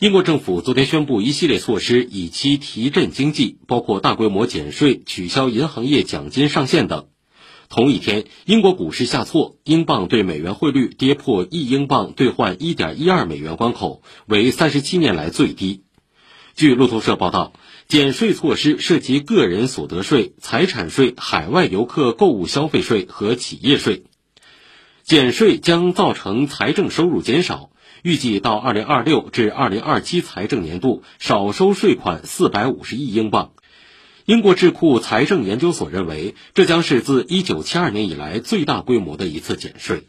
英国政府昨天宣布一系列措施，以期提振经济，包括大规模减税、取消银行业奖金上限等。同一天，英国股市下挫，英镑对美元汇率跌破一英镑兑换一点一二美元关口，为三十七年来最低。据路透社报道，减税措施涉及个人所得税、财产税、海外游客购物消费税和企业税。减税将造成财政收入减少。预计到二零二六至二零二七财政年度少收税款四百五十亿英镑。英国智库财政研究所认为，这将是自一九七二年以来最大规模的一次减税。